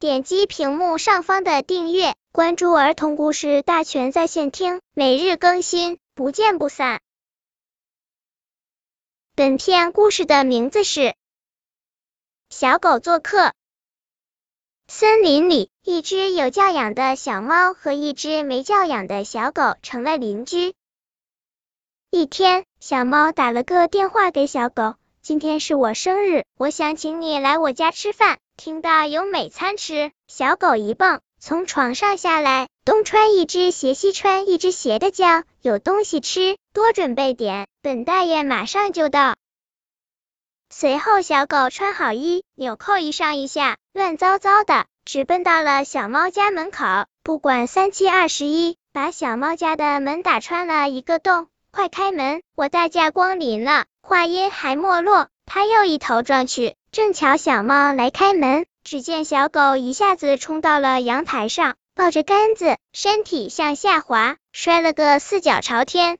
点击屏幕上方的订阅，关注儿童故事大全在线听，每日更新，不见不散。本片故事的名字是《小狗做客》。森林里，一只有教养的小猫和一只没教养的小狗成了邻居。一天，小猫打了个电话给小狗。今天是我生日，我想请你来我家吃饭。听到有美餐吃，小狗一蹦，从床上下来，东穿一只鞋，西穿一只鞋的叫有东西吃，多准备点，本大爷马上就到。随后，小狗穿好衣，纽扣一上一下，乱糟糟的，直奔到了小猫家门口，不管三七二十一，把小猫家的门打穿了一个洞。快开门，我大驾光临了。话音还没落，他又一头撞去，正巧小猫来开门，只见小狗一下子冲到了阳台上，抱着杆子，身体向下滑，摔了个四脚朝天。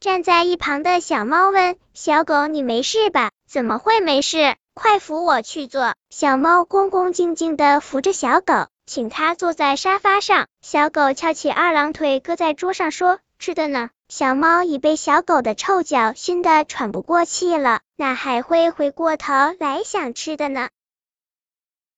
站在一旁的小猫问小狗：“你没事吧？怎么会没事？快扶我去坐。”小猫恭恭敬敬的扶着小狗，请它坐在沙发上。小狗翘起二郎腿，搁在桌上说：“吃的呢。”小猫已被小狗的臭脚熏得喘不过气了，哪还会回过头来想吃的呢？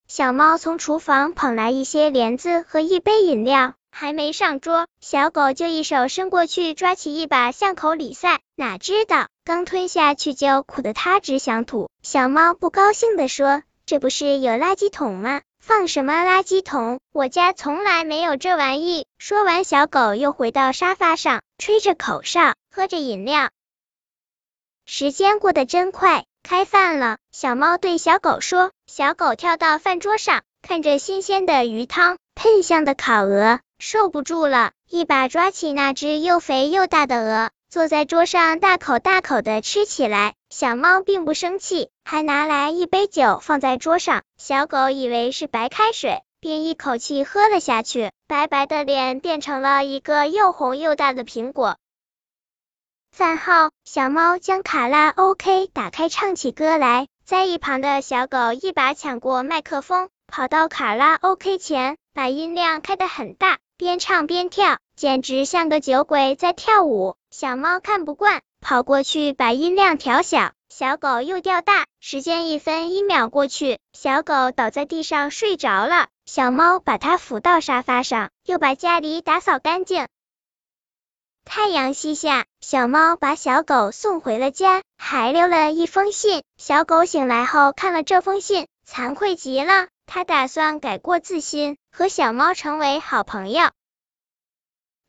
小猫从厨房捧来一些莲子和一杯饮料，还没上桌，小狗就一手伸过去抓起一把向口里塞，哪知道刚吞下去就苦得它直想吐。小猫不高兴地说：“这不是有垃圾桶吗？”放什么垃圾桶？我家从来没有这玩意。说完，小狗又回到沙发上，吹着口哨，喝着饮料。时间过得真快，开饭了。小猫对小狗说。小狗跳到饭桌上，看着新鲜的鱼汤，喷香的烤鹅，受不住了，一把抓起那只又肥又大的鹅。坐在桌上，大口大口的吃起来。小猫并不生气，还拿来一杯酒放在桌上。小狗以为是白开水，便一口气喝了下去，白白的脸变成了一个又红又大的苹果。饭后，小猫将卡拉 OK 打开，唱起歌来。在一旁的小狗一把抢过麦克风，跑到卡拉 OK 前，把音量开得很大，边唱边跳。简直像个酒鬼在跳舞，小猫看不惯，跑过去把音量调小，小狗又调大。时间一分一秒过去，小狗倒在地上睡着了，小猫把它扶到沙发上，又把家里打扫干净。太阳西下，小猫把小狗送回了家，还留了一封信。小狗醒来后看了这封信，惭愧极了，它打算改过自新，和小猫成为好朋友。